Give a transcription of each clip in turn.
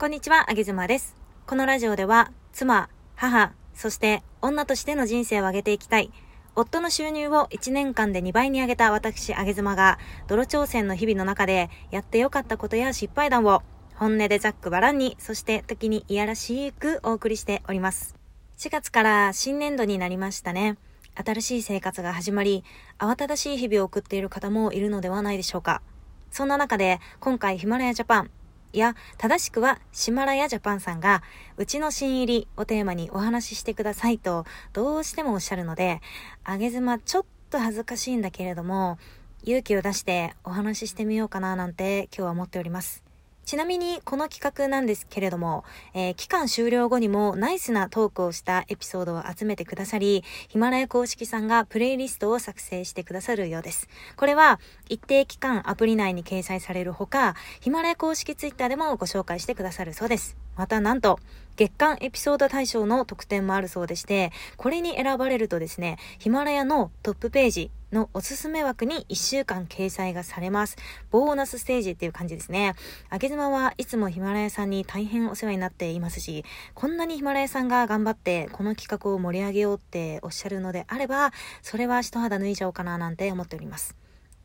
こんにちは、あげずまです。このラジオでは、妻、母、そして女としての人生を上げていきたい。夫の収入を1年間で2倍に上げた私、あげずまが、泥挑戦の日々の中で、やってよかったことや失敗談を、本音でざっくばらんに、そして時にいやらしくお送りしております。4月から新年度になりましたね。新しい生活が始まり、慌ただしい日々を送っている方もいるのではないでしょうか。そんな中で、今回ヒマラヤジャパン、や、正しくはシマラヤジャパンさんが、うちの新入りをテーマにお話ししてくださいと、どうしてもおっしゃるので、あげ妻ちょっと恥ずかしいんだけれども、勇気を出してお話ししてみようかななんて今日は思っております。ちなみにこの企画なんですけれども、えー、期間終了後にもナイスなトークをしたエピソードを集めてくださり、ヒマラヤ公式さんがプレイリストを作成してくださるようです。これは一定期間アプリ内に掲載されるほか、ヒマラヤ公式ツイッターでもご紹介してくださるそうです。またなんと、月間エピソード大賞の特典もあるそうでして、これに選ばれるとですね、ヒマラヤのトップページ、のおすすめ枠に1週間掲載がされます。ボーナスステージっていう感じですね。あげ妻はいつもヒマラヤさんに大変お世話になっていますし、こんなにヒマラヤさんが頑張ってこの企画を盛り上げようっておっしゃるのであれば、それは一肌脱いじゃおうかななんて思っております。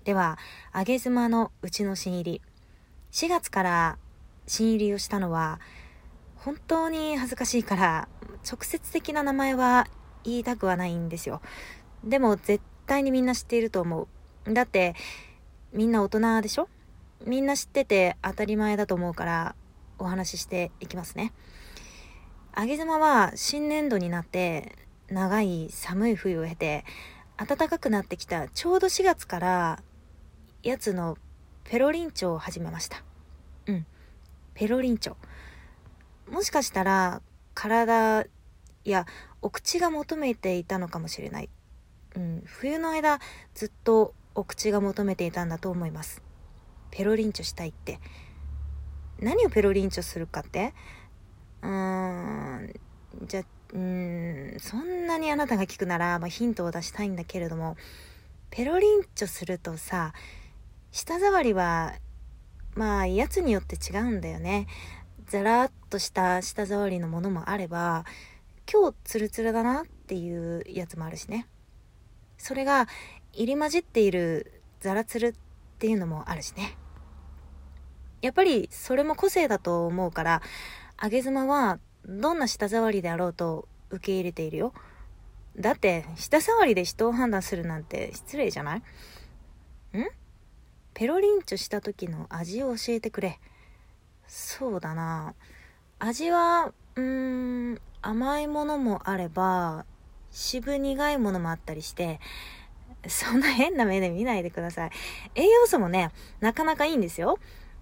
では、あげ妻のうちの新入り。4月から新入りをしたのは、本当に恥ずかしいから、直接的な名前は言いたくはないんですよ。でも絶対にみんな知っていると思う。だって、みんな大人でしょ？みんな知ってて当たり前だと思うからお話ししていきますね。あげ妻は新年度になって長い寒い冬を経て暖かくなってきたちょうど4月からやつのペロリンチョを始めました。うん。ペロリンチョ。もしかしたら体やお口が求めていたのかもしれない。うん、冬の間ずっとお口が求めていたんだと思います。ペロリンチョしたいって。何をペロリンチョするかって？うーんじゃうんそんなにあなたが聞くなら、まあ、ヒントを出したいんだけれどもペロリンチョするとさ舌触りはまあやつによって違うんだよね。ザラッとした舌触りのものもあれば今日ツルツルだなっていうやつもあるしね。それが入り混じっているザラツルっていうのもあるしね。やっぱりそれも個性だと思うから上げ妻はどんな舌触りであろうと受け入れているよ。だって舌触りで人を判断するなんて失礼じゃない？ん？ペロリンチョした時の味を教えてくれ。そうだな。味はうーん甘いものもあれば渋苦いものもあったりして、そんな変な目で見ないでください。栄養素もね、なかなかいいんですよ。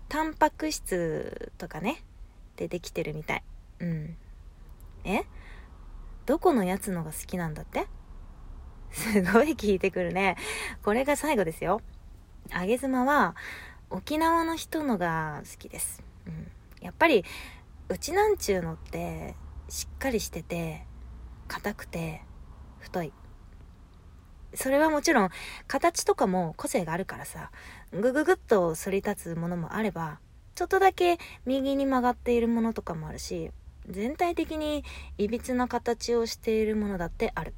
タンパク質とかね、でできてるみたい。うん。え？どこのやつのが好きなんだって？すごい聞いてくるね。これが最後ですよ。あげ妻は沖縄の人のが好きです。うん。やっぱり、うちなんちゅうのってしっかりしてて、硬くて、太い。それはもちろん形とかも個性があるからさ、ぐぐぐっと反り立つものもあれば、ちょっとだけ右に曲がっているものとかもあるし、全体的にいびつな形をしているものだってある。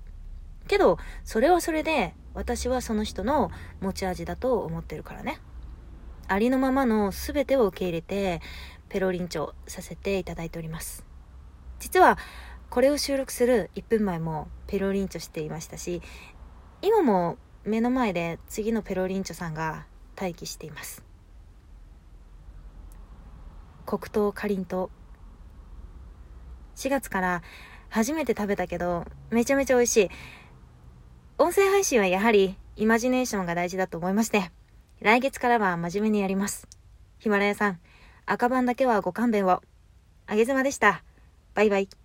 けど、それはそれで、私はその人の持ち味だと思ってるからね。ありのままの全てを受け入れて、ペロリンチョさせていただいております。実は、これを収録する1分前もペロリンチョしていましたし今も目の前で次のペロリンチョさんが待機しています。黒糖かりんとう。4月から初めて食べたけどめちゃめちゃ美味しい。音声配信はやはりイマジネーションが大事だと思いまして来月からは真面目にやります。ヒマラヤさん赤番だけはご勘弁を。あげずまでした。バイバイ。